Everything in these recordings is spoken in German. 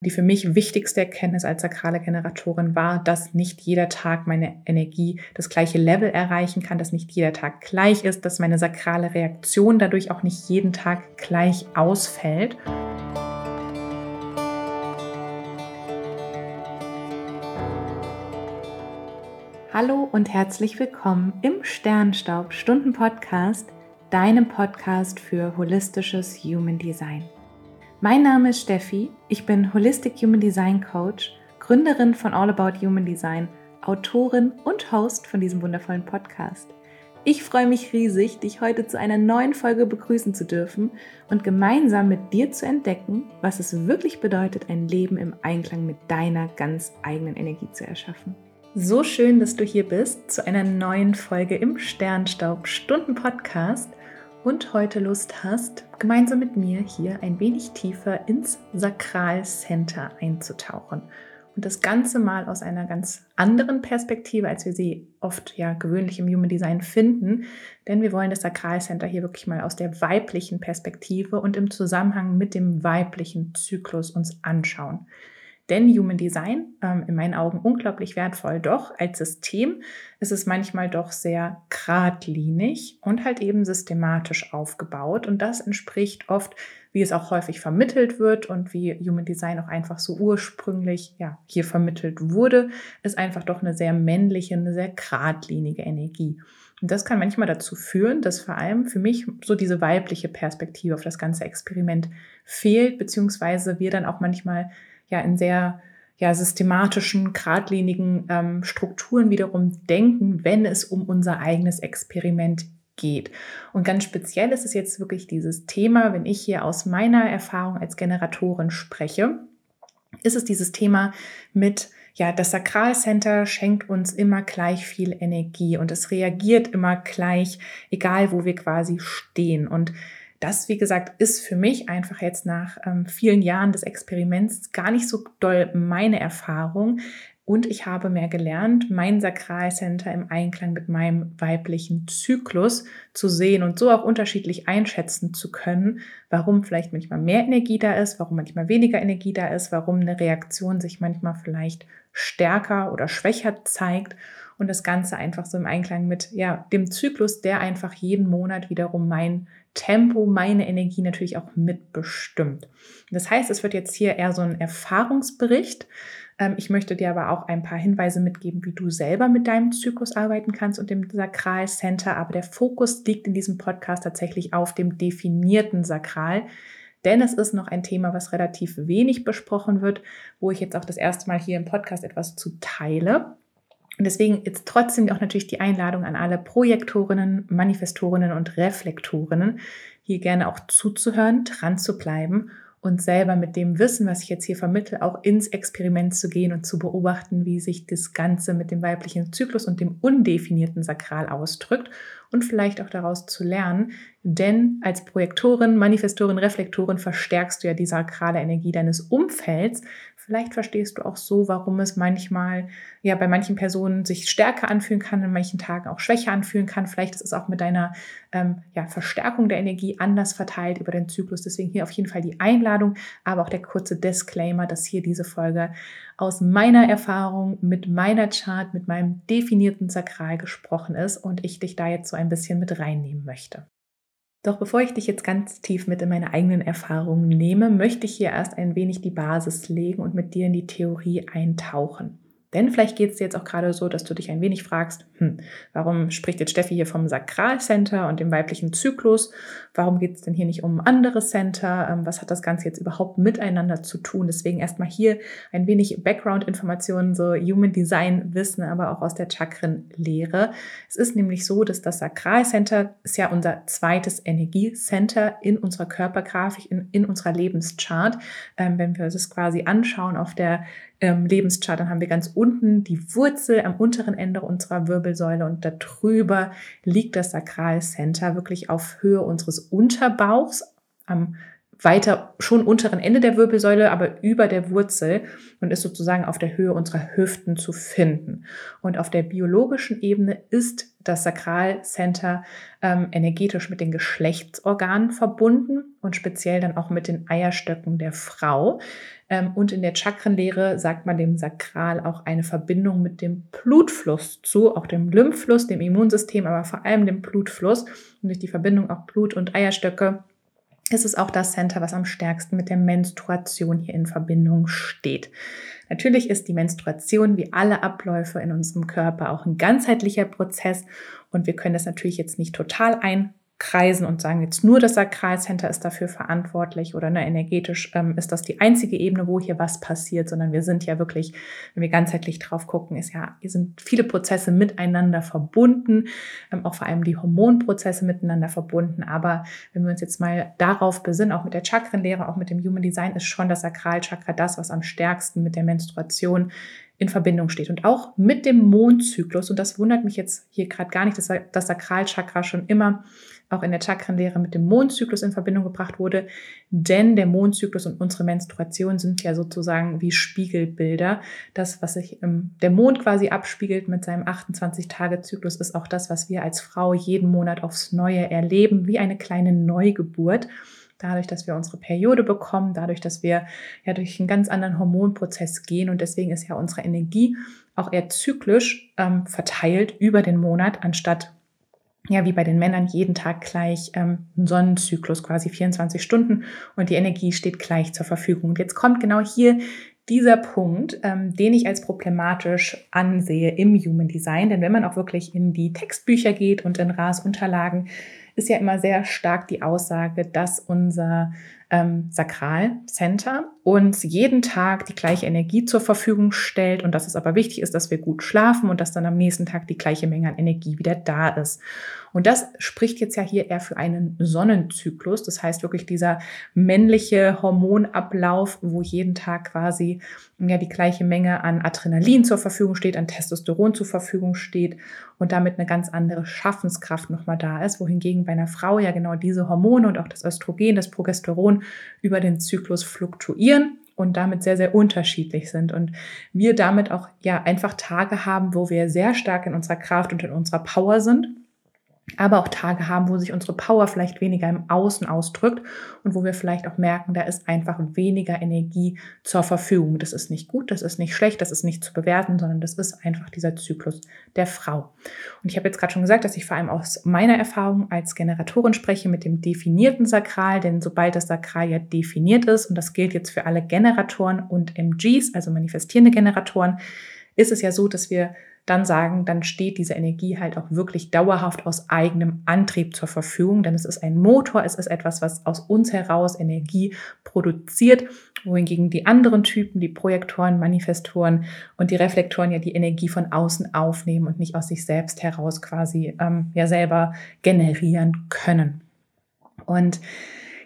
Die für mich wichtigste Erkenntnis als sakrale Generatorin war, dass nicht jeder Tag meine Energie das gleiche Level erreichen kann, dass nicht jeder Tag gleich ist, dass meine sakrale Reaktion dadurch auch nicht jeden Tag gleich ausfällt. Hallo und herzlich willkommen im Sternstaub Stunden Podcast, deinem Podcast für holistisches Human Design. Mein Name ist Steffi, ich bin Holistic Human Design Coach, Gründerin von All About Human Design, Autorin und Host von diesem wundervollen Podcast. Ich freue mich riesig, dich heute zu einer neuen Folge begrüßen zu dürfen und gemeinsam mit dir zu entdecken, was es wirklich bedeutet, ein Leben im Einklang mit deiner ganz eigenen Energie zu erschaffen. So schön, dass du hier bist zu einer neuen Folge im Sternstaub Stunden Podcast und heute Lust hast, gemeinsam mit mir hier ein wenig tiefer ins Sakralcenter einzutauchen und das Ganze mal aus einer ganz anderen Perspektive, als wir sie oft ja gewöhnlich im Human Design finden, denn wir wollen das Sakralcenter hier wirklich mal aus der weiblichen Perspektive und im Zusammenhang mit dem weiblichen Zyklus uns anschauen. Denn Human Design, ähm, in meinen Augen unglaublich wertvoll, doch als System ist es manchmal doch sehr geradlinig und halt eben systematisch aufgebaut. Und das entspricht oft, wie es auch häufig vermittelt wird und wie Human Design auch einfach so ursprünglich ja, hier vermittelt wurde, ist einfach doch eine sehr männliche, eine sehr geradlinige Energie. Und das kann manchmal dazu führen, dass vor allem für mich so diese weibliche Perspektive auf das ganze Experiment fehlt, beziehungsweise wir dann auch manchmal ja in sehr ja, systematischen, geradlinigen ähm, Strukturen wiederum denken, wenn es um unser eigenes Experiment geht. Und ganz speziell ist es jetzt wirklich dieses Thema, wenn ich hier aus meiner Erfahrung als Generatorin spreche, ist es dieses Thema mit ja, das Sakralcenter schenkt uns immer gleich viel Energie und es reagiert immer gleich, egal wo wir quasi stehen. Und das, wie gesagt, ist für mich einfach jetzt nach ähm, vielen Jahren des Experiments gar nicht so doll meine Erfahrung. Und ich habe mehr gelernt, mein Sakralcenter im Einklang mit meinem weiblichen Zyklus zu sehen und so auch unterschiedlich einschätzen zu können, warum vielleicht manchmal mehr Energie da ist, warum manchmal weniger Energie da ist, warum eine Reaktion sich manchmal vielleicht stärker oder schwächer zeigt und das Ganze einfach so im Einklang mit ja, dem Zyklus, der einfach jeden Monat wiederum mein Tempo, meine Energie natürlich auch mitbestimmt. Das heißt, es wird jetzt hier eher so ein Erfahrungsbericht. Ähm, ich möchte dir aber auch ein paar Hinweise mitgeben, wie du selber mit deinem Zyklus arbeiten kannst und dem Sakralcenter. Aber der Fokus liegt in diesem Podcast tatsächlich auf dem definierten Sakral. Denn es ist noch ein Thema, was relativ wenig besprochen wird, wo ich jetzt auch das erste Mal hier im Podcast etwas zu teile. Und deswegen ist trotzdem auch natürlich die Einladung an alle Projektorinnen, Manifestorinnen und Reflektorinnen, hier gerne auch zuzuhören, dran zu bleiben und selber mit dem Wissen, was ich jetzt hier vermittle, auch ins Experiment zu gehen und zu beobachten, wie sich das Ganze mit dem weiblichen Zyklus und dem undefinierten Sakral ausdrückt und vielleicht auch daraus zu lernen. Denn als Projektorin, Manifestorin, Reflektorin verstärkst du ja die sakrale Energie deines Umfelds, Vielleicht verstehst du auch so, warum es manchmal ja bei manchen Personen sich stärker anfühlen kann, in manchen Tagen auch schwächer anfühlen kann. Vielleicht ist es auch mit deiner ähm, ja, Verstärkung der Energie anders verteilt über den Zyklus. Deswegen hier auf jeden Fall die Einladung, aber auch der kurze Disclaimer, dass hier diese Folge aus meiner Erfahrung mit meiner Chart, mit meinem definierten Sakral gesprochen ist und ich dich da jetzt so ein bisschen mit reinnehmen möchte. Doch bevor ich dich jetzt ganz tief mit in meine eigenen Erfahrungen nehme, möchte ich hier erst ein wenig die Basis legen und mit dir in die Theorie eintauchen. Denn vielleicht geht es dir jetzt auch gerade so, dass du dich ein wenig fragst, hm, warum spricht jetzt Steffi hier vom Sakralcenter und dem weiblichen Zyklus? Warum geht es denn hier nicht um andere Center? Ähm, was hat das Ganze jetzt überhaupt miteinander zu tun? Deswegen erstmal hier ein wenig Background-Informationen, so Human Design Wissen, aber auch aus der Chakrenlehre. Es ist nämlich so, dass das Sakralcenter ist ja unser zweites Energiecenter in unserer Körpergrafik, in, in unserer Lebenschart. Ähm, wenn wir das quasi anschauen auf der ähm, Lebenschart, dann haben wir ganz unten die Wurzel am unteren Ende unserer Wirbelsäule und darüber liegt das Sakralcenter wirklich auf Höhe unseres Unterbauchs am weiter schon unteren Ende der Wirbelsäule, aber über der Wurzel und ist sozusagen auf der Höhe unserer Hüften zu finden. Und auf der biologischen Ebene ist das Sakralcenter ähm, energetisch mit den Geschlechtsorganen verbunden und speziell dann auch mit den Eierstöcken der Frau. Ähm, und in der Chakrenlehre sagt man dem Sakral auch eine Verbindung mit dem Blutfluss zu, auch dem Lymphfluss, dem Immunsystem, aber vor allem dem Blutfluss. Und durch die Verbindung auch Blut und Eierstöcke ist es auch das Center, was am stärksten mit der Menstruation hier in Verbindung steht. Natürlich ist die Menstruation wie alle Abläufe in unserem Körper auch ein ganzheitlicher Prozess und wir können das natürlich jetzt nicht total ein kreisen und sagen, jetzt nur das Sakralcenter ist dafür verantwortlich oder ne, energetisch ähm, ist das die einzige Ebene, wo hier was passiert, sondern wir sind ja wirklich, wenn wir ganzheitlich drauf gucken, ist ja, hier sind viele Prozesse miteinander verbunden, ähm, auch vor allem die Hormonprozesse miteinander verbunden. Aber wenn wir uns jetzt mal darauf besinnen, auch mit der Chakrenlehre, auch mit dem Human Design, ist schon das Sakralchakra das, was am stärksten mit der Menstruation in Verbindung steht und auch mit dem Mondzyklus. Und das wundert mich jetzt hier gerade gar nicht, dass das Sakralchakra schon immer auch in der Chakrenlehre mit dem Mondzyklus in Verbindung gebracht wurde, denn der Mondzyklus und unsere Menstruation sind ja sozusagen wie Spiegelbilder. Das, was sich im, der Mond quasi abspiegelt mit seinem 28-Tage-Zyklus, ist auch das, was wir als Frau jeden Monat aufs Neue erleben, wie eine kleine Neugeburt. Dadurch, dass wir unsere Periode bekommen, dadurch, dass wir ja durch einen ganz anderen Hormonprozess gehen. Und deswegen ist ja unsere Energie auch eher zyklisch ähm, verteilt über den Monat, anstatt ja, wie bei den Männern jeden Tag gleich ähm, ein Sonnenzyklus, quasi 24 Stunden und die Energie steht gleich zur Verfügung. Und jetzt kommt genau hier dieser Punkt, ähm, den ich als problematisch ansehe im Human Design. Denn wenn man auch wirklich in die Textbücher geht und in RAS Unterlagen, ist ja immer sehr stark die Aussage, dass unser ähm, Sakralcenter uns jeden Tag die gleiche Energie zur Verfügung stellt und dass es aber wichtig ist, dass wir gut schlafen und dass dann am nächsten Tag die gleiche Menge an Energie wieder da ist. Und das spricht jetzt ja hier eher für einen Sonnenzyklus. Das heißt wirklich dieser männliche Hormonablauf, wo jeden Tag quasi ja die gleiche Menge an Adrenalin zur Verfügung steht, an Testosteron zur Verfügung steht und damit eine ganz andere Schaffenskraft nochmal da ist. Wohingegen bei einer Frau ja genau diese Hormone und auch das Östrogen, das Progesteron über den Zyklus fluktuieren und damit sehr, sehr unterschiedlich sind. Und wir damit auch ja einfach Tage haben, wo wir sehr stark in unserer Kraft und in unserer Power sind aber auch Tage haben, wo sich unsere Power vielleicht weniger im Außen ausdrückt und wo wir vielleicht auch merken, da ist einfach weniger Energie zur Verfügung. Das ist nicht gut, das ist nicht schlecht, das ist nicht zu bewerten, sondern das ist einfach dieser Zyklus der Frau. Und ich habe jetzt gerade schon gesagt, dass ich vor allem aus meiner Erfahrung als Generatorin spreche mit dem definierten Sakral, denn sobald das Sakral ja definiert ist, und das gilt jetzt für alle Generatoren und MGs, also manifestierende Generatoren, ist es ja so, dass wir dann sagen, dann steht diese Energie halt auch wirklich dauerhaft aus eigenem Antrieb zur Verfügung, denn es ist ein Motor, es ist etwas, was aus uns heraus Energie produziert, wohingegen die anderen Typen, die Projektoren, Manifestoren und die Reflektoren ja die Energie von außen aufnehmen und nicht aus sich selbst heraus quasi ähm, ja selber generieren können. Und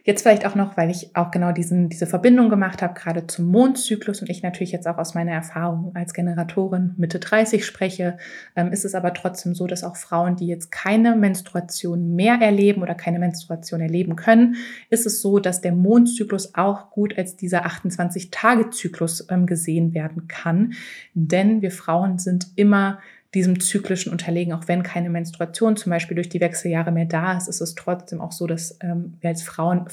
Jetzt vielleicht auch noch, weil ich auch genau diesen, diese Verbindung gemacht habe, gerade zum Mondzyklus und ich natürlich jetzt auch aus meiner Erfahrung als Generatorin Mitte 30 spreche, ähm, ist es aber trotzdem so, dass auch Frauen, die jetzt keine Menstruation mehr erleben oder keine Menstruation erleben können, ist es so, dass der Mondzyklus auch gut als dieser 28-Tage-Zyklus ähm, gesehen werden kann. Denn wir Frauen sind immer diesem zyklischen unterlegen, auch wenn keine Menstruation zum Beispiel durch die Wechseljahre mehr da ist, ist es trotzdem auch so, dass ähm, wir als Frauen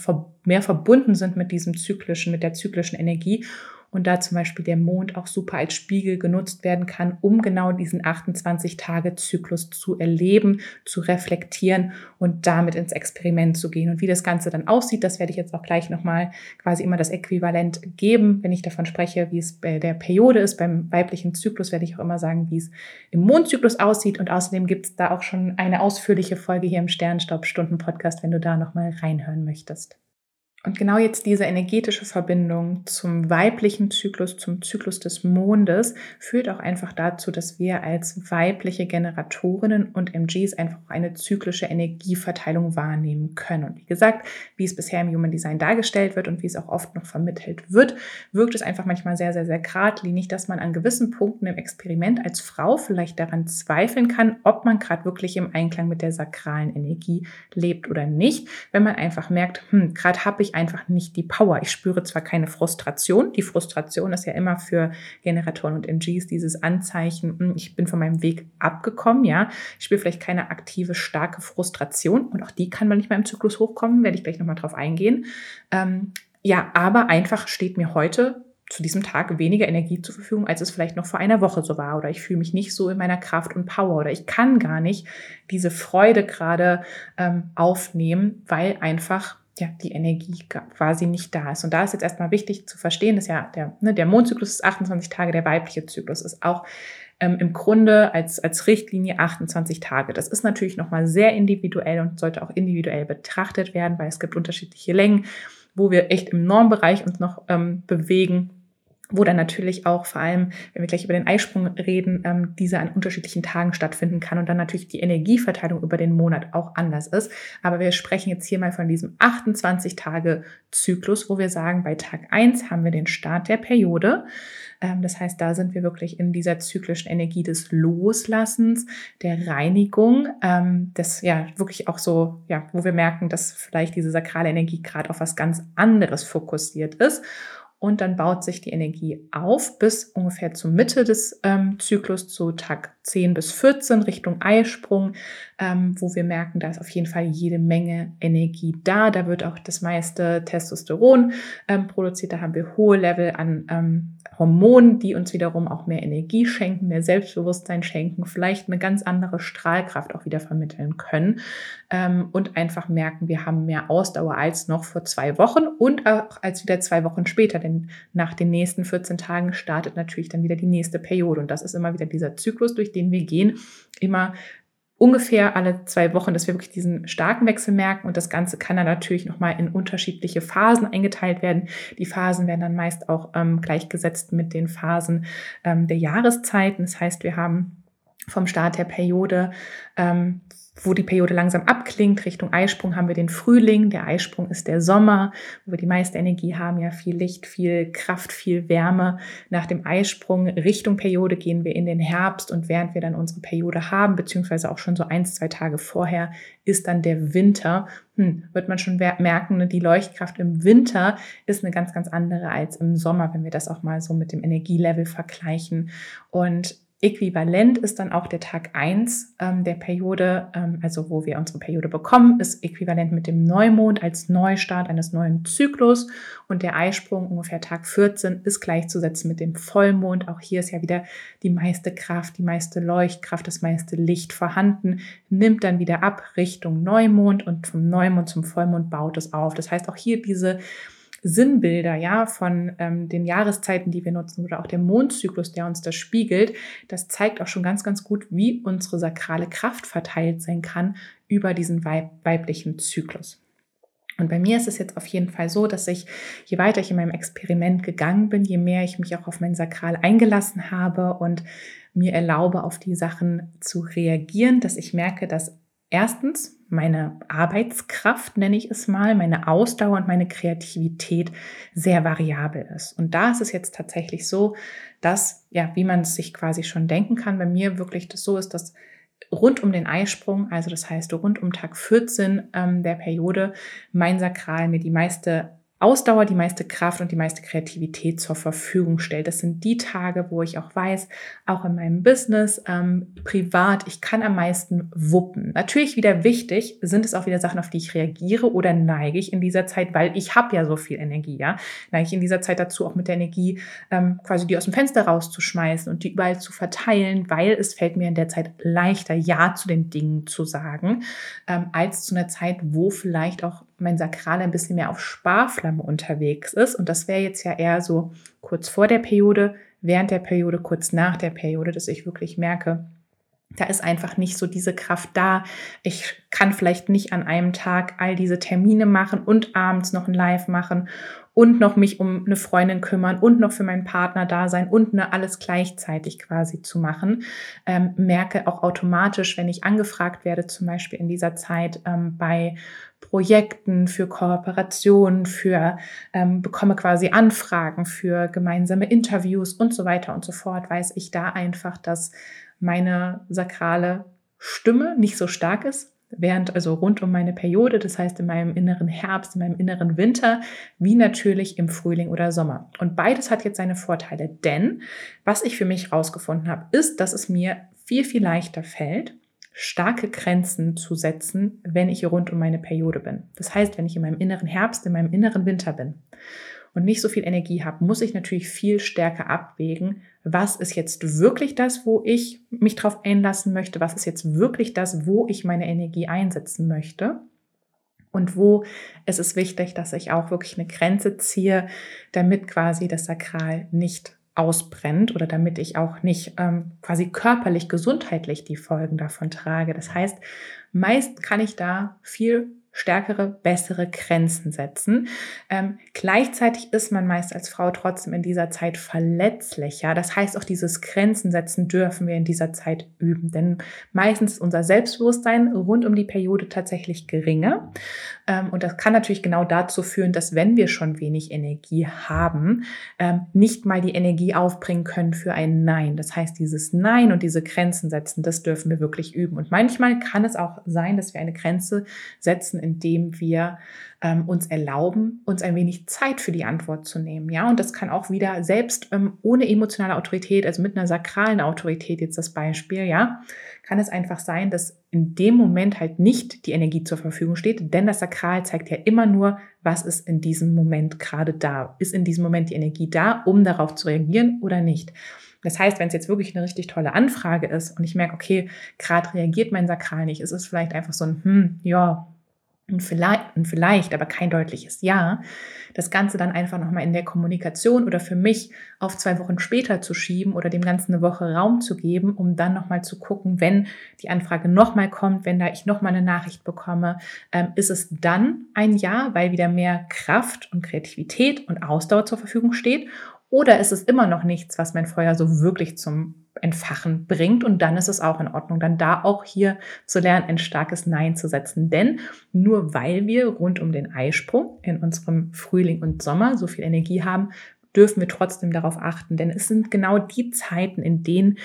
mehr verbunden sind mit diesem zyklischen, mit der zyklischen Energie und da zum Beispiel der Mond auch super als Spiegel genutzt werden kann, um genau diesen 28-Tage-Zyklus zu erleben, zu reflektieren und damit ins Experiment zu gehen. Und wie das Ganze dann aussieht, das werde ich jetzt auch gleich nochmal quasi immer das Äquivalent geben, wenn ich davon spreche, wie es bei der Periode ist. Beim weiblichen Zyklus werde ich auch immer sagen, wie es im Mondzyklus aussieht. Und außerdem gibt es da auch schon eine ausführliche Folge hier im Sternstaub-Stunden-Podcast, wenn du da nochmal reinhören möchtest. Und genau jetzt diese energetische Verbindung zum weiblichen Zyklus, zum Zyklus des Mondes, führt auch einfach dazu, dass wir als weibliche Generatorinnen und MGs einfach eine zyklische Energieverteilung wahrnehmen können. Und wie gesagt, wie es bisher im Human Design dargestellt wird und wie es auch oft noch vermittelt wird, wirkt es einfach manchmal sehr, sehr, sehr geradlinig, dass man an gewissen Punkten im Experiment als Frau vielleicht daran zweifeln kann, ob man gerade wirklich im Einklang mit der sakralen Energie lebt oder nicht, wenn man einfach merkt, hm, gerade habe ich ich einfach nicht die Power. Ich spüre zwar keine Frustration. Die Frustration ist ja immer für Generatoren und MGs dieses Anzeichen, hm, ich bin von meinem Weg abgekommen, ja. Ich spüre vielleicht keine aktive, starke Frustration und auch die kann man nicht mal im Zyklus hochkommen, werde ich gleich nochmal drauf eingehen. Ähm, ja, aber einfach steht mir heute zu diesem Tag weniger Energie zur Verfügung, als es vielleicht noch vor einer Woche so war. Oder ich fühle mich nicht so in meiner Kraft und Power. Oder ich kann gar nicht diese Freude gerade ähm, aufnehmen, weil einfach ja, die Energie quasi nicht da ist. Und da ist jetzt erstmal wichtig zu verstehen, dass ja der, ne, der Mondzyklus ist 28 Tage, der weibliche Zyklus ist auch ähm, im Grunde als, als Richtlinie 28 Tage. Das ist natürlich nochmal sehr individuell und sollte auch individuell betrachtet werden, weil es gibt unterschiedliche Längen, wo wir echt im Normbereich uns noch ähm, bewegen wo dann natürlich auch vor allem, wenn wir gleich über den Eisprung reden, ähm, diese an unterschiedlichen Tagen stattfinden kann und dann natürlich die Energieverteilung über den Monat auch anders ist. Aber wir sprechen jetzt hier mal von diesem 28-Tage-Zyklus, wo wir sagen, bei Tag eins haben wir den Start der Periode. Ähm, das heißt, da sind wir wirklich in dieser zyklischen Energie des Loslassens, der Reinigung, ähm, das ja wirklich auch so, ja, wo wir merken, dass vielleicht diese sakrale Energie gerade auf was ganz anderes fokussiert ist und dann baut sich die Energie auf bis ungefähr zur Mitte des ähm, Zyklus, zu Tag 10 bis 14 Richtung Eisprung, ähm, wo wir merken, da ist auf jeden Fall jede Menge Energie da. Da wird auch das meiste Testosteron ähm, produziert. Da haben wir hohe Level an ähm, Hormonen, die uns wiederum auch mehr Energie schenken, mehr Selbstbewusstsein schenken, vielleicht eine ganz andere Strahlkraft auch wieder vermitteln können ähm, und einfach merken, wir haben mehr Ausdauer als noch vor zwei Wochen und auch als wieder zwei Wochen später, denn nach den nächsten 14 Tagen startet natürlich dann wieder die nächste Periode und das ist immer wieder dieser Zyklus, durch den wir gehen, immer ungefähr alle zwei Wochen, dass wir wirklich diesen starken Wechsel merken. Und das Ganze kann dann natürlich nochmal in unterschiedliche Phasen eingeteilt werden. Die Phasen werden dann meist auch ähm, gleichgesetzt mit den Phasen ähm, der Jahreszeiten. Das heißt, wir haben vom Start der Periode ähm, wo die Periode langsam abklingt. Richtung Eisprung haben wir den Frühling. Der Eisprung ist der Sommer, wo wir die meiste Energie haben, ja viel Licht, viel Kraft, viel Wärme. Nach dem Eisprung Richtung Periode gehen wir in den Herbst und während wir dann unsere Periode haben, beziehungsweise auch schon so ein, zwei Tage vorher, ist dann der Winter. Hm, wird man schon merken, ne, die Leuchtkraft im Winter ist eine ganz, ganz andere als im Sommer, wenn wir das auch mal so mit dem Energielevel vergleichen. Und Äquivalent ist dann auch der Tag eins ähm, der Periode, ähm, also wo wir unsere Periode bekommen, ist äquivalent mit dem Neumond als Neustart eines neuen Zyklus und der Eisprung ungefähr Tag 14 ist gleichzusetzen mit dem Vollmond. Auch hier ist ja wieder die meiste Kraft, die meiste Leuchtkraft, das meiste Licht vorhanden, nimmt dann wieder ab Richtung Neumond und vom Neumond zum Vollmond baut es auf. Das heißt auch hier diese Sinnbilder, ja, von ähm, den Jahreszeiten, die wir nutzen oder auch der Mondzyklus, der uns das spiegelt, das zeigt auch schon ganz, ganz gut, wie unsere sakrale Kraft verteilt sein kann über diesen weib weiblichen Zyklus. Und bei mir ist es jetzt auf jeden Fall so, dass ich, je weiter ich in meinem Experiment gegangen bin, je mehr ich mich auch auf mein Sakral eingelassen habe und mir erlaube, auf die Sachen zu reagieren, dass ich merke, dass erstens meine Arbeitskraft, nenne ich es mal, meine Ausdauer und meine Kreativität sehr variabel ist. Und da ist es jetzt tatsächlich so, dass, ja, wie man es sich quasi schon denken kann, bei mir wirklich das so ist, dass rund um den Eisprung, also das heißt rund um Tag 14 ähm, der Periode, mein Sakral mir die meiste Ausdauer, die meiste Kraft und die meiste Kreativität zur Verfügung stellt. Das sind die Tage, wo ich auch weiß, auch in meinem Business, ähm, privat, ich kann am meisten wuppen. Natürlich wieder wichtig, sind es auch wieder Sachen, auf die ich reagiere oder neige ich in dieser Zeit, weil ich habe ja so viel Energie, ja, neige ich in dieser Zeit dazu, auch mit der Energie ähm, quasi die aus dem Fenster rauszuschmeißen und die überall zu verteilen, weil es fällt mir in der Zeit leichter, Ja zu den Dingen zu sagen, ähm, als zu einer Zeit, wo vielleicht auch mein Sakral ein bisschen mehr auf Sparflamme unterwegs ist. Und das wäre jetzt ja eher so kurz vor der Periode, während der Periode, kurz nach der Periode, dass ich wirklich merke, da ist einfach nicht so diese Kraft da. Ich kann vielleicht nicht an einem Tag all diese Termine machen und abends noch ein Live machen und noch mich um eine Freundin kümmern und noch für meinen Partner da sein und ne, alles gleichzeitig quasi zu machen. Ähm, merke auch automatisch, wenn ich angefragt werde, zum Beispiel in dieser Zeit ähm, bei Projekten, für Kooperationen, für ähm, bekomme quasi Anfragen für gemeinsame Interviews und so weiter und so fort, weiß ich da einfach, dass meine sakrale Stimme nicht so stark ist, während also rund um meine Periode, das heißt in meinem inneren Herbst, in meinem inneren Winter, wie natürlich im Frühling oder Sommer. Und beides hat jetzt seine Vorteile, denn was ich für mich herausgefunden habe, ist, dass es mir viel, viel leichter fällt, starke Grenzen zu setzen, wenn ich rund um meine Periode bin. Das heißt, wenn ich in meinem inneren Herbst, in meinem inneren Winter bin und nicht so viel Energie habe, muss ich natürlich viel stärker abwägen, was ist jetzt wirklich das, wo ich mich drauf einlassen möchte, was ist jetzt wirklich das, wo ich meine Energie einsetzen möchte. Und wo ist es wichtig, dass ich auch wirklich eine Grenze ziehe, damit quasi das Sakral nicht ausbrennt oder damit ich auch nicht ähm, quasi körperlich, gesundheitlich die Folgen davon trage. Das heißt, meist kann ich da viel stärkere, bessere Grenzen setzen. Ähm, gleichzeitig ist man meist als Frau trotzdem in dieser Zeit verletzlicher. Das heißt, auch dieses Grenzen setzen dürfen wir in dieser Zeit üben. Denn meistens ist unser Selbstbewusstsein rund um die Periode tatsächlich geringer. Ähm, und das kann natürlich genau dazu führen, dass wenn wir schon wenig Energie haben, ähm, nicht mal die Energie aufbringen können für ein Nein. Das heißt, dieses Nein und diese Grenzen setzen, das dürfen wir wirklich üben. Und manchmal kann es auch sein, dass wir eine Grenze setzen, indem wir ähm, uns erlauben, uns ein wenig Zeit für die Antwort zu nehmen. Ja, und das kann auch wieder selbst ähm, ohne emotionale Autorität, also mit einer sakralen Autorität jetzt das Beispiel, ja, kann es einfach sein, dass in dem Moment halt nicht die Energie zur Verfügung steht, denn das Sakral zeigt ja immer nur, was ist in diesem Moment gerade da. Ist in diesem Moment die Energie da, um darauf zu reagieren oder nicht? Das heißt, wenn es jetzt wirklich eine richtig tolle Anfrage ist und ich merke, okay, gerade reagiert mein Sakral nicht, ist es vielleicht einfach so ein, hm, ja, ein vielleicht, ein vielleicht, aber kein deutliches Ja, das Ganze dann einfach nochmal in der Kommunikation oder für mich auf zwei Wochen später zu schieben oder dem Ganzen eine Woche Raum zu geben, um dann nochmal zu gucken, wenn die Anfrage nochmal kommt, wenn da ich nochmal eine Nachricht bekomme, ähm, ist es dann ein Ja, weil wieder mehr Kraft und Kreativität und Ausdauer zur Verfügung steht oder ist es immer noch nichts, was mein Feuer so wirklich zum Entfachen bringt. Und dann ist es auch in Ordnung, dann da auch hier zu lernen, ein starkes Nein zu setzen. Denn nur weil wir rund um den Eisprung in unserem Frühling und Sommer so viel Energie haben, dürfen wir trotzdem darauf achten. Denn es sind genau die Zeiten, in denen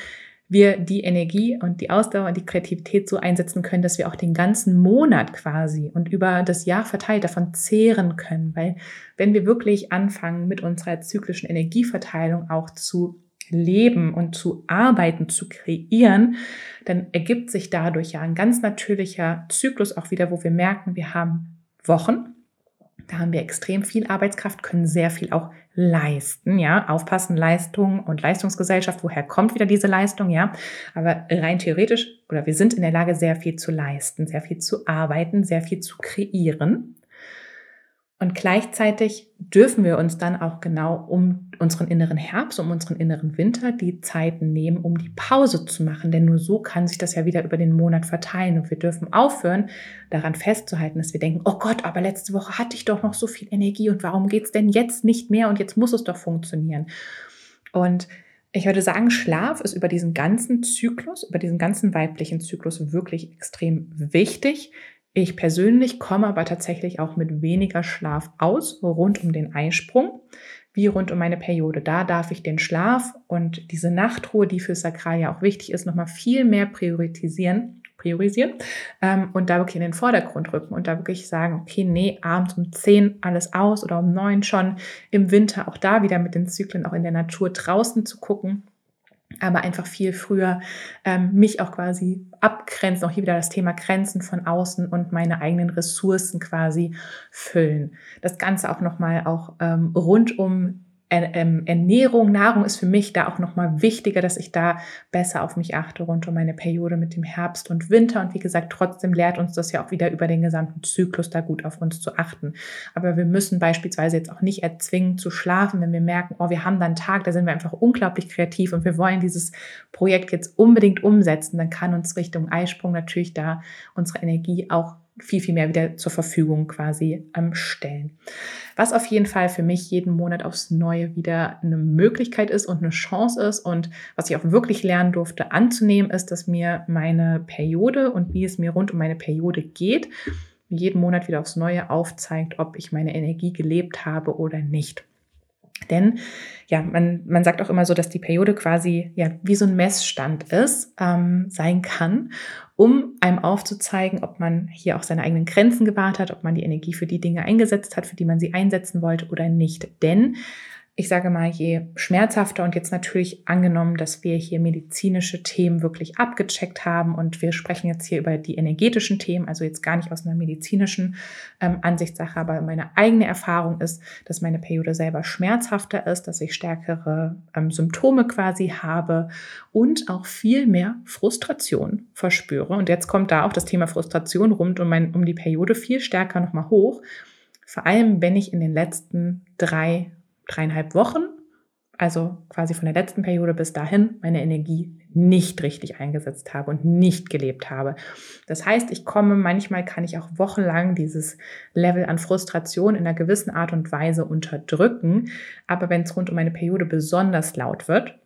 wir die Energie und die Ausdauer und die Kreativität so einsetzen können, dass wir auch den ganzen Monat quasi und über das Jahr verteilt davon zehren können. Weil wenn wir wirklich anfangen, mit unserer zyklischen Energieverteilung auch zu leben und zu arbeiten, zu kreieren, dann ergibt sich dadurch ja ein ganz natürlicher Zyklus auch wieder, wo wir merken, wir haben Wochen, da haben wir extrem viel Arbeitskraft, können sehr viel auch leisten, ja. Aufpassen, Leistung und Leistungsgesellschaft, woher kommt wieder diese Leistung, ja. Aber rein theoretisch, oder wir sind in der Lage, sehr viel zu leisten, sehr viel zu arbeiten, sehr viel zu kreieren. Und gleichzeitig dürfen wir uns dann auch genau um unseren inneren Herbst, um unseren inneren Winter die Zeiten nehmen, um die Pause zu machen. Denn nur so kann sich das ja wieder über den Monat verteilen. Und wir dürfen aufhören, daran festzuhalten, dass wir denken, oh Gott, aber letzte Woche hatte ich doch noch so viel Energie und warum geht es denn jetzt nicht mehr und jetzt muss es doch funktionieren. Und ich würde sagen, Schlaf ist über diesen ganzen Zyklus, über diesen ganzen weiblichen Zyklus wirklich extrem wichtig. Ich persönlich komme aber tatsächlich auch mit weniger Schlaf aus, rund um den Eisprung, wie rund um meine Periode. Da darf ich den Schlaf und diese Nachtruhe, die für Sakral ja auch wichtig ist, nochmal viel mehr priorisieren, priorisieren ähm, und da wirklich in den Vordergrund rücken und da wirklich sagen, okay, nee, abends um 10 alles aus oder um 9 schon, im Winter auch da wieder mit den Zyklen auch in der Natur draußen zu gucken aber einfach viel früher ähm, mich auch quasi abgrenzen, auch hier wieder das Thema Grenzen von außen und meine eigenen Ressourcen quasi füllen. Das Ganze auch nochmal auch ähm, rund um Ernährung, Nahrung ist für mich da auch nochmal wichtiger, dass ich da besser auf mich achte rund um meine Periode mit dem Herbst und Winter. Und wie gesagt, trotzdem lehrt uns das ja auch wieder über den gesamten Zyklus da gut auf uns zu achten. Aber wir müssen beispielsweise jetzt auch nicht erzwingen zu schlafen, wenn wir merken, oh, wir haben da einen Tag, da sind wir einfach unglaublich kreativ und wir wollen dieses Projekt jetzt unbedingt umsetzen. Dann kann uns Richtung Eisprung natürlich da unsere Energie auch viel, viel mehr wieder zur Verfügung quasi ähm, stellen. Was auf jeden Fall für mich jeden Monat aufs Neue wieder eine Möglichkeit ist und eine Chance ist und was ich auch wirklich lernen durfte anzunehmen, ist, dass mir meine Periode und wie es mir rund um meine Periode geht, jeden Monat wieder aufs Neue aufzeigt, ob ich meine Energie gelebt habe oder nicht. Denn ja, man, man sagt auch immer so, dass die Periode quasi ja wie so ein Messstand ist, ähm, sein kann, um einem aufzuzeigen, ob man hier auch seine eigenen Grenzen gewahrt hat, ob man die Energie für die Dinge eingesetzt hat, für die man sie einsetzen wollte oder nicht. Denn ich sage mal, je schmerzhafter und jetzt natürlich angenommen, dass wir hier medizinische Themen wirklich abgecheckt haben und wir sprechen jetzt hier über die energetischen Themen, also jetzt gar nicht aus einer medizinischen ähm, Ansichtssache, aber meine eigene Erfahrung ist, dass meine Periode selber schmerzhafter ist, dass ich stärkere ähm, Symptome quasi habe und auch viel mehr Frustration verspüre. Und jetzt kommt da auch das Thema Frustration rund um, mein, um die Periode viel stärker nochmal hoch. Vor allem, wenn ich in den letzten drei dreieinhalb Wochen, also quasi von der letzten Periode bis dahin, meine Energie nicht richtig eingesetzt habe und nicht gelebt habe. Das heißt, ich komme, manchmal kann ich auch wochenlang dieses Level an Frustration in einer gewissen Art und Weise unterdrücken. Aber wenn es rund um meine Periode besonders laut wird,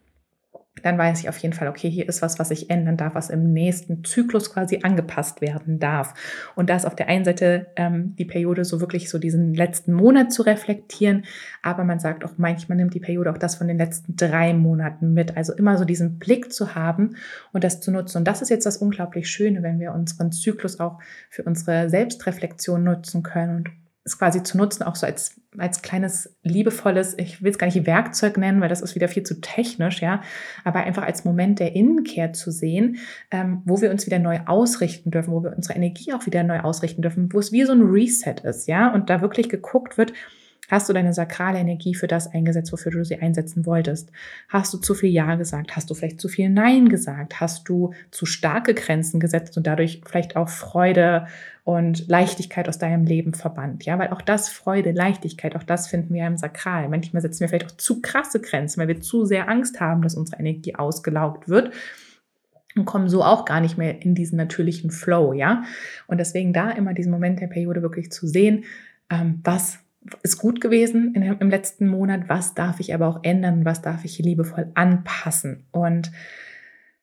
dann weiß ich auf jeden Fall, okay, hier ist was, was ich ändern darf, was im nächsten Zyklus quasi angepasst werden darf. Und da ist auf der einen Seite ähm, die Periode so wirklich so diesen letzten Monat zu reflektieren, aber man sagt auch manchmal nimmt die Periode auch das von den letzten drei Monaten mit. Also immer so diesen Blick zu haben und das zu nutzen. Und das ist jetzt das unglaublich Schöne, wenn wir unseren Zyklus auch für unsere Selbstreflexion nutzen können und es quasi zu nutzen, auch so als, als kleines, liebevolles, ich will es gar nicht Werkzeug nennen, weil das ist wieder viel zu technisch, ja, aber einfach als Moment der Innenkehr zu sehen, ähm, wo wir uns wieder neu ausrichten dürfen, wo wir unsere Energie auch wieder neu ausrichten dürfen, wo es wie so ein Reset ist, ja, und da wirklich geguckt wird, Hast du deine sakrale Energie für das eingesetzt, wofür du sie einsetzen wolltest? Hast du zu viel Ja gesagt? Hast du vielleicht zu viel Nein gesagt? Hast du zu starke Grenzen gesetzt und dadurch vielleicht auch Freude und Leichtigkeit aus deinem Leben verbannt? Ja, weil auch das Freude, Leichtigkeit, auch das finden wir im Sakral. Manchmal setzen wir vielleicht auch zu krasse Grenzen, weil wir zu sehr Angst haben, dass unsere Energie ausgelaugt wird und kommen so auch gar nicht mehr in diesen natürlichen Flow, ja. Und deswegen da immer diesen Moment der Periode wirklich zu sehen, ähm, was ist gut gewesen in, im letzten Monat, was darf ich aber auch ändern, was darf ich liebevoll anpassen. Und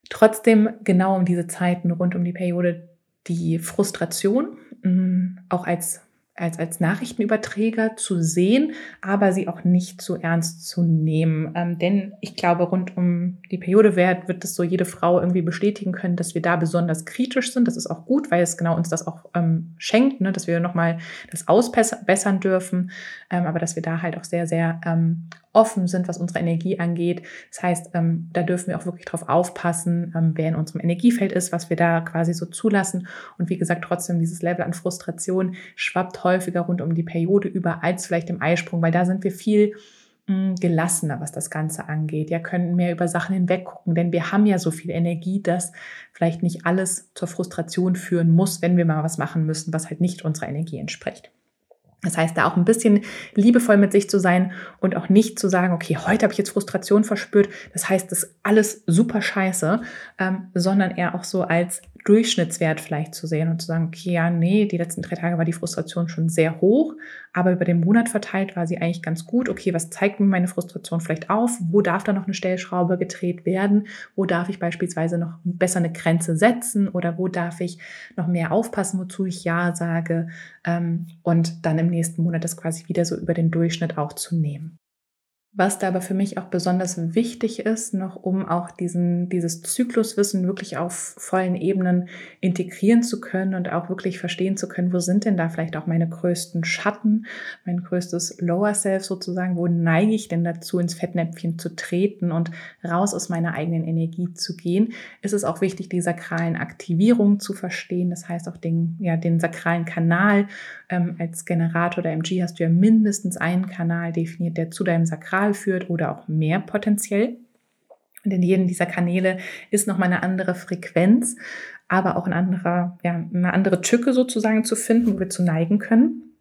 trotzdem genau um diese Zeiten rund um die Periode die Frustration mm, auch als als, als Nachrichtenüberträger zu sehen, aber sie auch nicht zu ernst zu nehmen. Ähm, denn ich glaube, rund um die Periode wird, wird es so jede Frau irgendwie bestätigen können, dass wir da besonders kritisch sind. Das ist auch gut, weil es genau uns das auch ähm, schenkt, ne, dass wir nochmal das ausbessern dürfen, ähm, aber dass wir da halt auch sehr, sehr ähm, offen sind, was unsere Energie angeht. Das heißt, ähm, da dürfen wir auch wirklich drauf aufpassen, ähm, wer in unserem Energiefeld ist, was wir da quasi so zulassen. Und wie gesagt, trotzdem dieses Level an Frustration schwappt häufiger rund um die Periode über als vielleicht im Eisprung, weil da sind wir viel hm, gelassener, was das Ganze angeht. Ja, können mehr über Sachen hinweggucken, denn wir haben ja so viel Energie, dass vielleicht nicht alles zur Frustration führen muss, wenn wir mal was machen müssen, was halt nicht unserer Energie entspricht. Das heißt, da auch ein bisschen liebevoll mit sich zu sein und auch nicht zu sagen, okay, heute habe ich jetzt Frustration verspürt, das heißt, das ist alles super scheiße, ähm, sondern eher auch so als Durchschnittswert vielleicht zu sehen und zu sagen, okay, ja, nee, die letzten drei Tage war die Frustration schon sehr hoch, aber über den Monat verteilt war sie eigentlich ganz gut. Okay, was zeigt mir meine Frustration vielleicht auf? Wo darf da noch eine Stellschraube gedreht werden? Wo darf ich beispielsweise noch besser eine Grenze setzen oder wo darf ich noch mehr aufpassen, wozu ich Ja sage? Ähm, und dann im nächsten Monat das quasi wieder so über den Durchschnitt auch zu nehmen. Was da aber für mich auch besonders wichtig ist, noch um auch diesen, dieses Zykluswissen wirklich auf vollen Ebenen integrieren zu können und auch wirklich verstehen zu können, wo sind denn da vielleicht auch meine größten Schatten, mein größtes Lower Self sozusagen, wo neige ich denn dazu, ins Fettnäpfchen zu treten und raus aus meiner eigenen Energie zu gehen, ist es auch wichtig, die sakralen Aktivierungen zu verstehen. Das heißt auch den, ja, den sakralen Kanal. Ähm, als Generator der MG hast du ja mindestens einen Kanal definiert, der zu deinem Sakral führt oder auch mehr potenziell. Und in jedem dieser Kanäle ist nochmal eine andere Frequenz, aber auch ein anderer, ja, eine andere Tücke sozusagen zu finden, wo wir zu neigen können.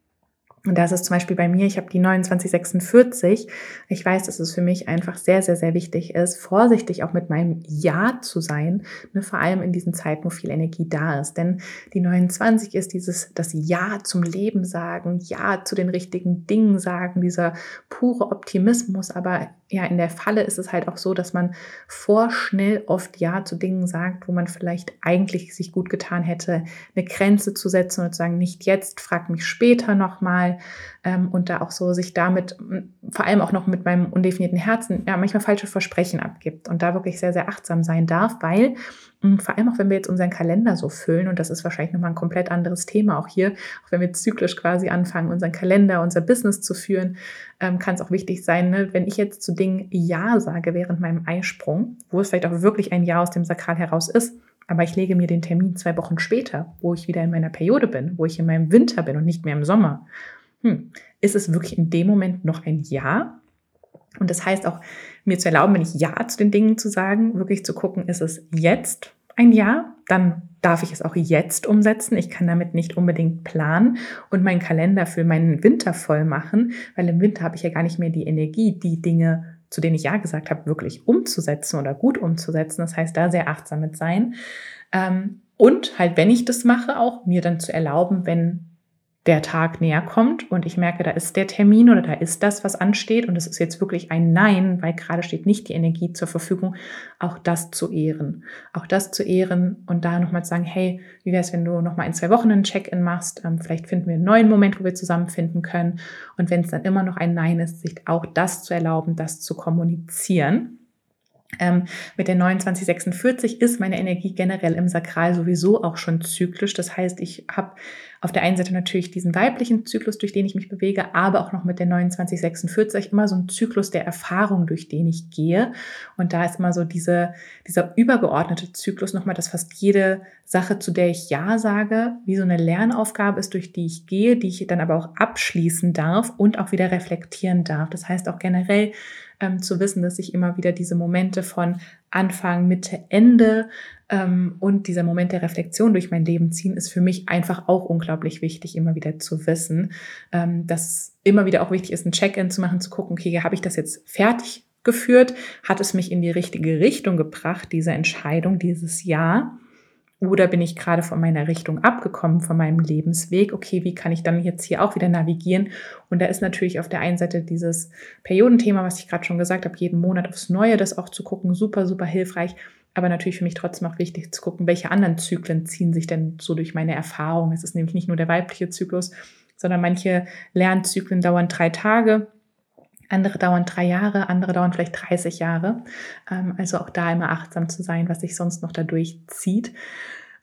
Und das ist zum Beispiel bei mir, ich habe die 2946. Ich weiß, dass es für mich einfach sehr, sehr, sehr wichtig ist, vorsichtig auch mit meinem Ja zu sein, ne, vor allem in diesen Zeiten, wo viel Energie da ist. Denn die 29 ist dieses, das Ja zum Leben sagen, Ja zu den richtigen Dingen sagen, dieser pure Optimismus. Aber ja, in der Falle ist es halt auch so, dass man vorschnell oft Ja zu Dingen sagt, wo man vielleicht eigentlich sich gut getan hätte, eine Grenze zu setzen und zu sagen, nicht jetzt, frag mich später nochmal ähm, und da auch so sich damit, vor allem auch noch mit meinem undefinierten Herzen, ja, manchmal falsche Versprechen abgibt und da wirklich sehr, sehr achtsam sein darf, weil mh, vor allem auch wenn wir jetzt unseren Kalender so füllen, und das ist wahrscheinlich nochmal ein komplett anderes Thema auch hier, auch wenn wir zyklisch quasi anfangen, unseren Kalender, unser Business zu führen, ähm, kann es auch wichtig sein, ne, wenn ich jetzt zu Dingen Ja sage während meinem Eisprung, wo es vielleicht auch wirklich ein Ja aus dem Sakral heraus ist, aber ich lege mir den Termin zwei Wochen später, wo ich wieder in meiner Periode bin, wo ich in meinem Winter bin und nicht mehr im Sommer. Hm, ist es wirklich in dem Moment noch ein Ja? Und das heißt auch, mir zu erlauben, wenn ich Ja zu den Dingen zu sagen, wirklich zu gucken, ist es jetzt ein Ja? Dann darf ich es auch jetzt umsetzen. Ich kann damit nicht unbedingt planen und meinen Kalender für meinen Winter voll machen, weil im Winter habe ich ja gar nicht mehr die Energie, die Dinge zu denen ich ja gesagt habe, wirklich umzusetzen oder gut umzusetzen. Das heißt, da sehr achtsam mit sein. Ähm, und halt, wenn ich das mache, auch mir dann zu erlauben, wenn der Tag näher kommt und ich merke, da ist der Termin oder da ist das, was ansteht und es ist jetzt wirklich ein Nein, weil gerade steht nicht die Energie zur Verfügung, auch das zu ehren. Auch das zu ehren und da nochmal zu sagen, hey, wie wäre es, wenn du nochmal in zwei Wochen einen Check-in machst? Ähm, vielleicht finden wir einen neuen Moment, wo wir zusammenfinden können. Und wenn es dann immer noch ein Nein ist, sich auch das zu erlauben, das zu kommunizieren. Ähm, mit der 2946 ist meine Energie generell im Sakral sowieso auch schon zyklisch. Das heißt, ich habe auf der einen Seite natürlich diesen weiblichen Zyklus, durch den ich mich bewege, aber auch noch mit der 2946 immer so ein Zyklus der Erfahrung, durch den ich gehe. Und da ist immer so diese, dieser übergeordnete Zyklus nochmal, dass fast jede Sache, zu der ich Ja sage, wie so eine Lernaufgabe ist, durch die ich gehe, die ich dann aber auch abschließen darf und auch wieder reflektieren darf. Das heißt auch generell ähm, zu wissen, dass ich immer wieder diese Momente von Anfang, Mitte, Ende ähm, und dieser Moment der Reflexion durch mein Leben ziehen, ist für mich einfach auch unglaublich wichtig, immer wieder zu wissen, ähm, dass immer wieder auch wichtig ist, ein Check-in zu machen, zu gucken, okay, habe ich das jetzt fertig geführt? Hat es mich in die richtige Richtung gebracht, diese Entscheidung, dieses Jahr? Oder bin ich gerade von meiner Richtung abgekommen, von meinem Lebensweg? Okay, wie kann ich dann jetzt hier auch wieder navigieren? Und da ist natürlich auf der einen Seite dieses Periodenthema, was ich gerade schon gesagt habe, jeden Monat aufs Neue, das auch zu gucken, super, super hilfreich. Aber natürlich für mich trotzdem auch wichtig zu gucken, welche anderen Zyklen ziehen sich denn so durch meine Erfahrung. Es ist nämlich nicht nur der weibliche Zyklus, sondern manche Lernzyklen dauern drei Tage, andere dauern drei Jahre, andere dauern vielleicht 30 Jahre. Ähm, also auch da immer achtsam zu sein, was sich sonst noch dadurch zieht.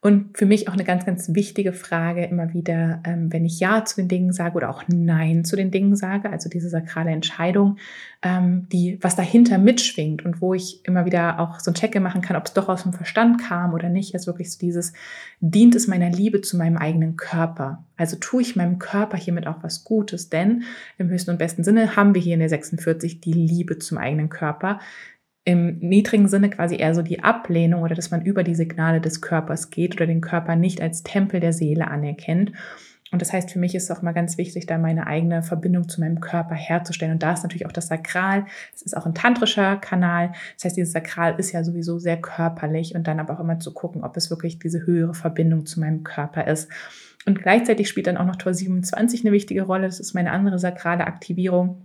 Und für mich auch eine ganz, ganz wichtige Frage immer wieder, ähm, wenn ich Ja zu den Dingen sage oder auch Nein zu den Dingen sage, also diese sakrale Entscheidung, ähm, die, was dahinter mitschwingt und wo ich immer wieder auch so ein Check machen kann, ob es doch aus dem Verstand kam oder nicht, ist wirklich so dieses, dient es meiner Liebe zu meinem eigenen Körper? Also tue ich meinem Körper hiermit auch was Gutes, denn im höchsten und besten Sinne haben wir hier in der 46 die Liebe zum eigenen Körper im niedrigen Sinne quasi eher so die Ablehnung oder dass man über die Signale des Körpers geht oder den Körper nicht als Tempel der Seele anerkennt. Und das heißt, für mich ist es auch mal ganz wichtig, da meine eigene Verbindung zu meinem Körper herzustellen. Und da ist natürlich auch das Sakral. Es ist auch ein tantrischer Kanal. Das heißt, dieses Sakral ist ja sowieso sehr körperlich und dann aber auch immer zu gucken, ob es wirklich diese höhere Verbindung zu meinem Körper ist. Und gleichzeitig spielt dann auch noch Tor 27 eine wichtige Rolle. Das ist meine andere sakrale Aktivierung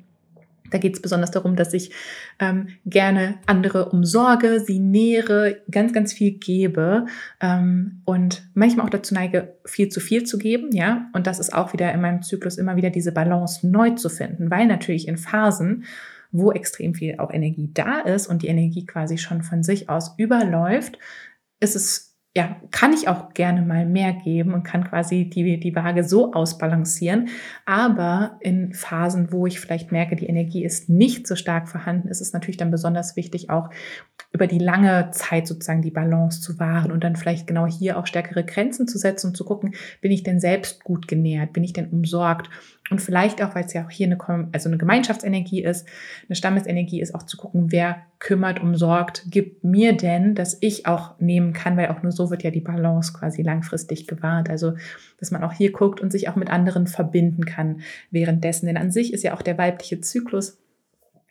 da geht es besonders darum, dass ich ähm, gerne andere umsorge, sie nähere, ganz, ganz viel gebe ähm, und manchmal auch dazu neige, viel zu viel zu geben, ja. Und das ist auch wieder in meinem Zyklus immer wieder diese Balance neu zu finden, weil natürlich in Phasen, wo extrem viel auch Energie da ist und die Energie quasi schon von sich aus überläuft, ist es ja, kann ich auch gerne mal mehr geben und kann quasi die, die Waage so ausbalancieren. Aber in Phasen, wo ich vielleicht merke, die Energie ist nicht so stark vorhanden, ist es natürlich dann besonders wichtig, auch über die lange Zeit sozusagen die Balance zu wahren und dann vielleicht genau hier auch stärkere Grenzen zu setzen und zu gucken, bin ich denn selbst gut genährt, bin ich denn umsorgt und vielleicht auch, weil es ja auch hier eine, also eine Gemeinschaftsenergie ist, eine Stammesenergie ist, auch zu gucken, wer kümmert, umsorgt, gibt mir denn, dass ich auch nehmen kann, weil auch nur so wird ja die Balance quasi langfristig gewahrt. Also, dass man auch hier guckt und sich auch mit anderen verbinden kann währenddessen. Denn an sich ist ja auch der weibliche Zyklus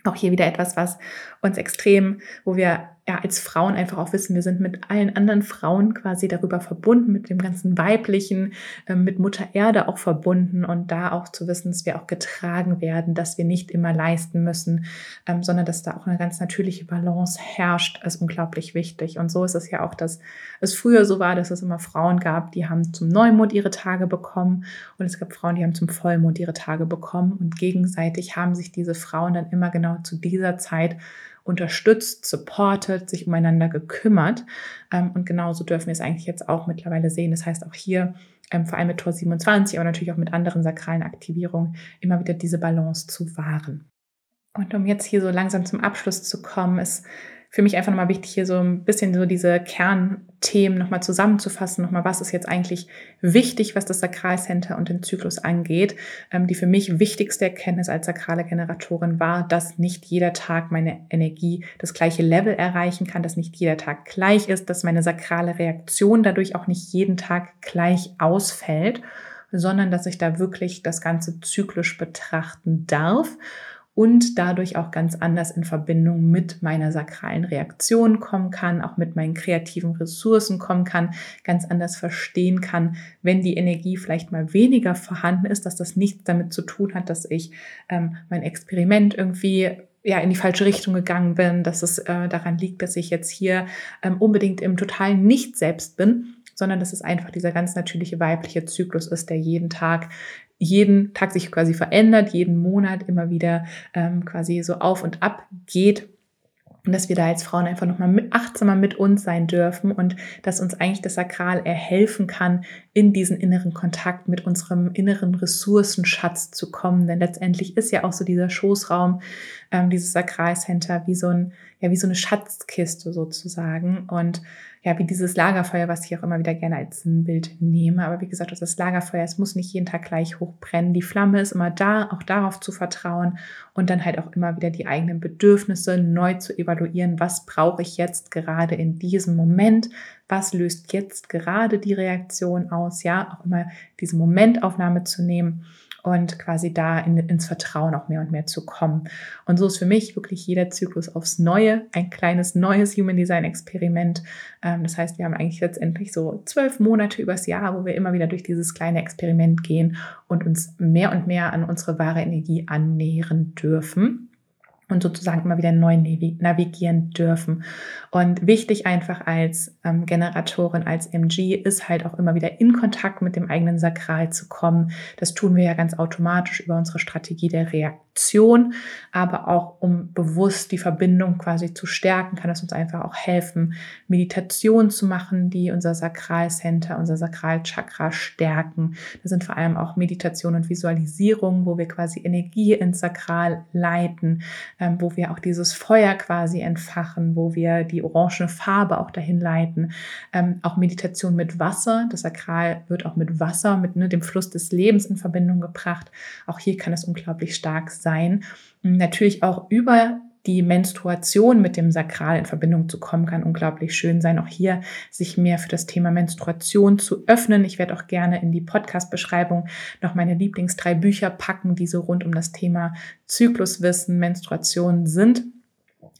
auch hier wieder etwas, was uns extrem, wo wir ja, als Frauen einfach auch wissen, wir sind mit allen anderen Frauen quasi darüber verbunden, mit dem ganzen Weiblichen, äh, mit Mutter Erde auch verbunden und da auch zu wissen, dass wir auch getragen werden, dass wir nicht immer leisten müssen, ähm, sondern dass da auch eine ganz natürliche Balance herrscht, ist unglaublich wichtig. Und so ist es ja auch, dass es früher so war, dass es immer Frauen gab, die haben zum Neumond ihre Tage bekommen und es gab Frauen, die haben zum Vollmond ihre Tage bekommen und gegenseitig haben sich diese Frauen dann immer genau zu dieser Zeit unterstützt, supportet, sich umeinander gekümmert. Ähm, und genauso dürfen wir es eigentlich jetzt auch mittlerweile sehen. Das heißt auch hier, ähm, vor allem mit Tor 27, aber natürlich auch mit anderen sakralen Aktivierungen, immer wieder diese Balance zu wahren. Und um jetzt hier so langsam zum Abschluss zu kommen, ist für mich einfach nochmal wichtig, hier so ein bisschen so diese Kernthemen nochmal zusammenzufassen, nochmal, was ist jetzt eigentlich wichtig, was das Sakralcenter und den Zyklus angeht. Ähm, die für mich wichtigste Erkenntnis als sakrale Generatorin war, dass nicht jeder Tag meine Energie das gleiche Level erreichen kann, dass nicht jeder Tag gleich ist, dass meine sakrale Reaktion dadurch auch nicht jeden Tag gleich ausfällt, sondern dass ich da wirklich das Ganze zyklisch betrachten darf und dadurch auch ganz anders in Verbindung mit meiner sakralen Reaktion kommen kann, auch mit meinen kreativen Ressourcen kommen kann, ganz anders verstehen kann, wenn die Energie vielleicht mal weniger vorhanden ist, dass das nichts damit zu tun hat, dass ich ähm, mein Experiment irgendwie ja in die falsche Richtung gegangen bin, dass es äh, daran liegt, dass ich jetzt hier ähm, unbedingt im totalen Nicht selbst bin, sondern dass es einfach dieser ganz natürliche weibliche Zyklus ist, der jeden Tag jeden Tag sich quasi verändert, jeden Monat immer wieder ähm, quasi so auf und ab geht. Und dass wir da als Frauen einfach nochmal achtsamer mit uns sein dürfen und dass uns eigentlich das Sakral erhelfen kann, in diesen inneren Kontakt mit unserem inneren Ressourcenschatz zu kommen. Denn letztendlich ist ja auch so dieser Schoßraum, ähm, dieses Sakralcenter wie so ein, ja, wie so eine Schatzkiste sozusagen. Und ja, wie dieses Lagerfeuer, was ich auch immer wieder gerne als Sinnbild nehme. Aber wie gesagt, das Lagerfeuer, es muss nicht jeden Tag gleich hochbrennen. Die Flamme ist immer da, auch darauf zu vertrauen und dann halt auch immer wieder die eigenen Bedürfnisse neu zu evaluieren. Was brauche ich jetzt gerade in diesem Moment? Was löst jetzt gerade die Reaktion aus? Ja, auch immer diese Momentaufnahme zu nehmen und quasi da in, ins Vertrauen auch mehr und mehr zu kommen. Und so ist für mich wirklich jeder Zyklus aufs Neue ein kleines neues Human Design Experiment. Ähm, das heißt, wir haben eigentlich letztendlich so zwölf Monate übers Jahr, wo wir immer wieder durch dieses kleine Experiment gehen und uns mehr und mehr an unsere wahre Energie annähern dürfen und sozusagen immer wieder neu navigieren dürfen. Und wichtig einfach als ähm, Generatorin, als MG ist halt auch immer wieder in Kontakt mit dem eigenen Sakral zu kommen. Das tun wir ja ganz automatisch über unsere Strategie der Reaktion, aber auch um bewusst die Verbindung quasi zu stärken, kann es uns einfach auch helfen, Meditation zu machen, die unser Sakralcenter, unser Sakralchakra stärken. Das sind vor allem auch Meditation und Visualisierung, wo wir quasi Energie ins Sakral leiten ähm, wo wir auch dieses Feuer quasi entfachen, wo wir die orange Farbe auch dahin leiten. Ähm, auch Meditation mit Wasser. Das Sakral wird auch mit Wasser, mit ne, dem Fluss des Lebens in Verbindung gebracht. Auch hier kann es unglaublich stark sein. Natürlich auch über die Menstruation mit dem Sakral in Verbindung zu kommen, kann unglaublich schön sein. Auch hier sich mehr für das Thema Menstruation zu öffnen. Ich werde auch gerne in die Podcast-Beschreibung noch meine Lieblings drei Bücher packen, die so rund um das Thema Zykluswissen, Menstruation sind.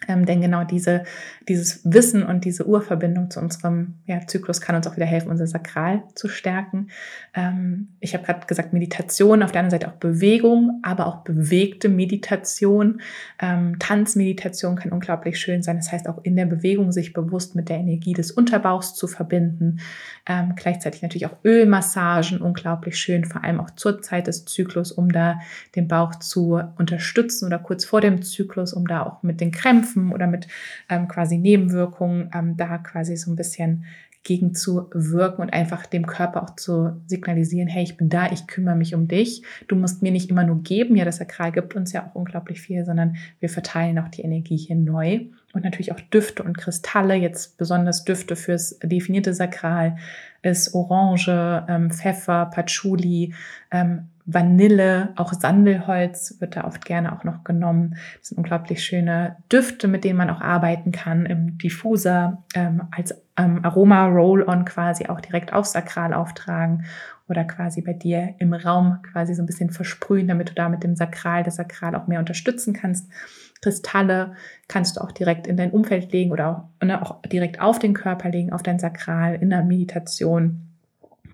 Ähm, denn genau diese, dieses Wissen und diese Urverbindung zu unserem ja, Zyklus kann uns auch wieder helfen, unser Sakral zu stärken. Ähm, ich habe gerade gesagt, Meditation, auf der anderen Seite auch Bewegung, aber auch bewegte Meditation. Ähm, Tanzmeditation kann unglaublich schön sein. Das heißt, auch in der Bewegung sich bewusst mit der Energie des Unterbauchs zu verbinden. Ähm, gleichzeitig natürlich auch Ölmassagen, unglaublich schön, vor allem auch zur Zeit des Zyklus, um da den Bauch zu unterstützen oder kurz vor dem Zyklus, um da auch mit den Krämpfen Krampfen oder mit ähm, quasi Nebenwirkungen ähm, da quasi so ein bisschen gegen zu wirken und einfach dem Körper auch zu signalisieren, hey, ich bin da, ich kümmere mich um dich. Du musst mir nicht immer nur geben, ja, das Sakral gibt uns ja auch unglaublich viel, sondern wir verteilen auch die Energie hier neu. Und natürlich auch Düfte und Kristalle, jetzt besonders Düfte fürs definierte Sakral, ist Orange, ähm, Pfeffer, Patchouli, ähm, Vanille, auch Sandelholz wird da oft gerne auch noch genommen. Das sind unglaublich schöne Düfte, mit denen man auch arbeiten kann im Diffuser ähm, als ähm, Aroma Roll-on quasi auch direkt aufs Sakral auftragen oder quasi bei dir im Raum quasi so ein bisschen versprühen, damit du da mit dem Sakral, das Sakral auch mehr unterstützen kannst. Kristalle kannst du auch direkt in dein Umfeld legen oder auch, ne, auch direkt auf den Körper legen, auf dein Sakral in der Meditation.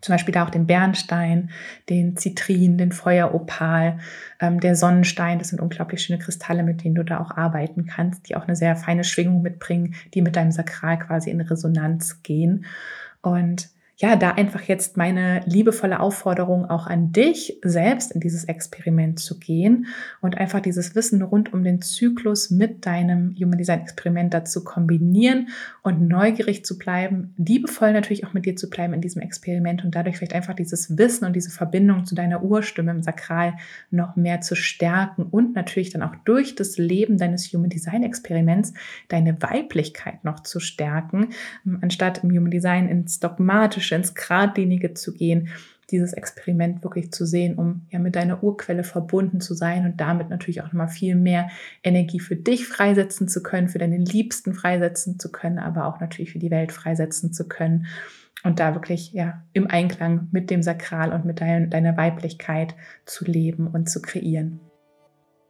Zum Beispiel da auch den Bernstein, den Zitrin, den Feueropal, ähm, der Sonnenstein. Das sind unglaublich schöne Kristalle, mit denen du da auch arbeiten kannst, die auch eine sehr feine Schwingung mitbringen, die mit deinem Sakral quasi in Resonanz gehen. Und ja, da einfach jetzt meine liebevolle Aufforderung auch an dich selbst in dieses Experiment zu gehen und einfach dieses Wissen rund um den Zyklus mit deinem Human Design Experiment dazu kombinieren und neugierig zu bleiben, liebevoll natürlich auch mit dir zu bleiben in diesem Experiment und dadurch vielleicht einfach dieses Wissen und diese Verbindung zu deiner Urstimme im Sakral noch mehr zu stärken und natürlich dann auch durch das Leben deines Human Design Experiments deine Weiblichkeit noch zu stärken, anstatt im Human Design ins dogmatische Dogmatische, ins Gradlinige zu gehen, dieses Experiment wirklich zu sehen, um ja mit deiner Urquelle verbunden zu sein und damit natürlich auch nochmal viel mehr Energie für dich freisetzen zu können, für deine Liebsten freisetzen zu können, aber auch natürlich für die Welt freisetzen zu können und da wirklich ja im Einklang mit dem Sakral und mit dein, deiner Weiblichkeit zu leben und zu kreieren.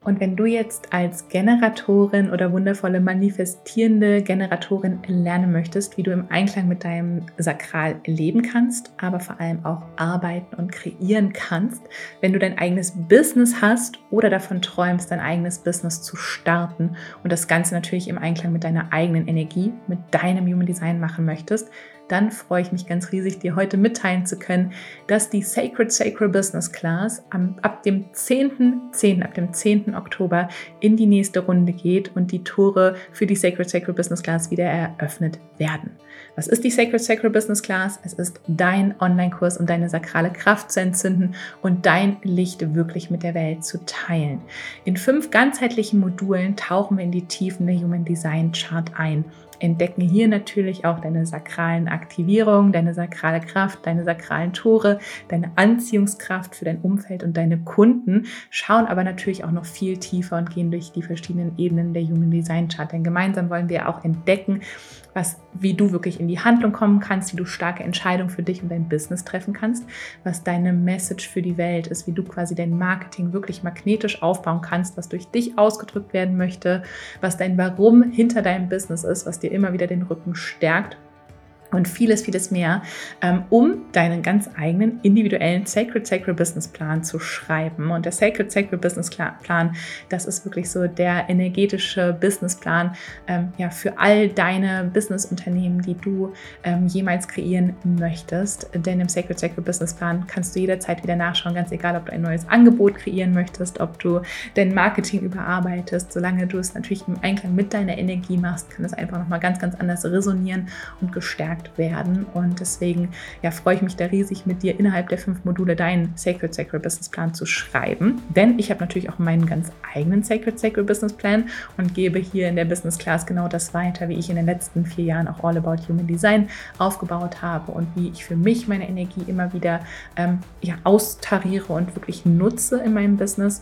Und wenn du jetzt als Generatorin oder wundervolle manifestierende Generatorin lernen möchtest, wie du im Einklang mit deinem Sakral leben kannst, aber vor allem auch arbeiten und kreieren kannst, wenn du dein eigenes Business hast oder davon träumst, dein eigenes Business zu starten und das Ganze natürlich im Einklang mit deiner eigenen Energie, mit deinem Human Design machen möchtest, dann freue ich mich ganz riesig, dir heute mitteilen zu können, dass die Sacred Sacred Business Class am, ab dem 10.10., 10., ab dem 10. Oktober in die nächste Runde geht und die Tore für die Sacred Sacred Business Class wieder eröffnet werden. Was ist die Sacred Sacred Business Class? Es ist dein Online-Kurs, um deine sakrale Kraft zu entzünden und dein Licht wirklich mit der Welt zu teilen. In fünf ganzheitlichen Modulen tauchen wir in die Tiefen der Human Design Chart ein entdecken hier natürlich auch deine sakralen Aktivierungen, deine sakrale Kraft, deine sakralen Tore, deine Anziehungskraft für dein Umfeld und deine Kunden, schauen aber natürlich auch noch viel tiefer und gehen durch die verschiedenen Ebenen der Human Design Chart. Denn gemeinsam wollen wir auch entdecken, was, wie du wirklich in die Handlung kommen kannst, wie du starke Entscheidungen für dich und dein Business treffen kannst, was deine Message für die Welt ist, wie du quasi dein Marketing wirklich magnetisch aufbauen kannst, was durch dich ausgedrückt werden möchte, was dein Warum hinter deinem Business ist, was dir immer wieder den Rücken stärkt und vieles, vieles mehr, ähm, um deinen ganz eigenen individuellen Sacred Sacred Business Plan zu schreiben. Und der Sacred Sacred Business Plan, das ist wirklich so der energetische Businessplan ähm, ja, für all deine Businessunternehmen, die du ähm, jemals kreieren möchtest. Denn im Sacred Sacred Business Plan kannst du jederzeit wieder nachschauen, ganz egal, ob du ein neues Angebot kreieren möchtest, ob du dein Marketing überarbeitest. Solange du es natürlich im Einklang mit deiner Energie machst, kann es einfach nochmal ganz, ganz anders resonieren und gestärkt gestärkt werden. Und deswegen ja, freue ich mich da riesig, mit dir innerhalb der fünf Module deinen Sacred Sacred Business Plan zu schreiben. Denn ich habe natürlich auch meinen ganz eigenen Sacred Sacred Business Plan und gebe hier in der Business Class genau das weiter, wie ich in den letzten vier Jahren auch All About Human Design aufgebaut habe und wie ich für mich meine Energie immer wieder ähm, ja, austariere und wirklich nutze in meinem Business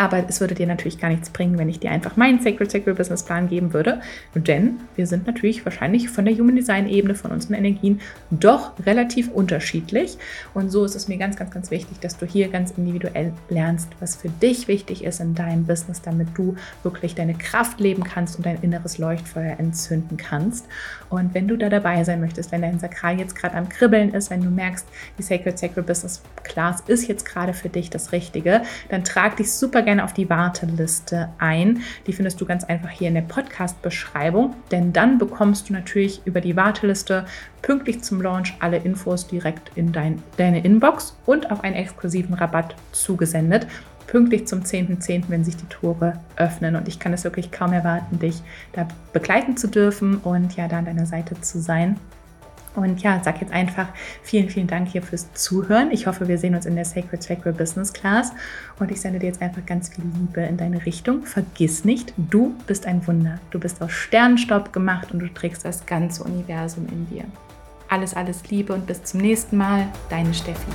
aber es würde dir natürlich gar nichts bringen, wenn ich dir einfach meinen Sacred Sacred Business Plan geben würde. Denn wir sind natürlich wahrscheinlich von der Human Design Ebene, von unseren Energien doch relativ unterschiedlich. Und so ist es mir ganz, ganz, ganz wichtig, dass du hier ganz individuell lernst, was für dich wichtig ist in deinem Business, damit du wirklich deine Kraft leben kannst und dein inneres Leuchtfeuer entzünden kannst. Und wenn du da dabei sein möchtest, wenn dein Sakral jetzt gerade am Kribbeln ist, wenn du merkst, die Sacred Sacred Business Class ist jetzt gerade für dich das Richtige, dann trag dich super gerne auf die Warteliste ein. Die findest du ganz einfach hier in der Podcast-Beschreibung, denn dann bekommst du natürlich über die Warteliste pünktlich zum Launch alle Infos direkt in dein, deine Inbox und auf einen exklusiven Rabatt zugesendet pünktlich zum 10.10., .10., wenn sich die Tore öffnen. Und ich kann es wirklich kaum erwarten, dich da begleiten zu dürfen und ja, da an deiner Seite zu sein. Und ja, sag jetzt einfach vielen, vielen Dank hier fürs Zuhören. Ich hoffe, wir sehen uns in der Sacred Sacred Business Class. Und ich sende dir jetzt einfach ganz viel Liebe in deine Richtung. Vergiss nicht, du bist ein Wunder. Du bist aus Sternenstaub gemacht und du trägst das ganze Universum in dir. Alles, alles Liebe und bis zum nächsten Mal. Deine Steffi.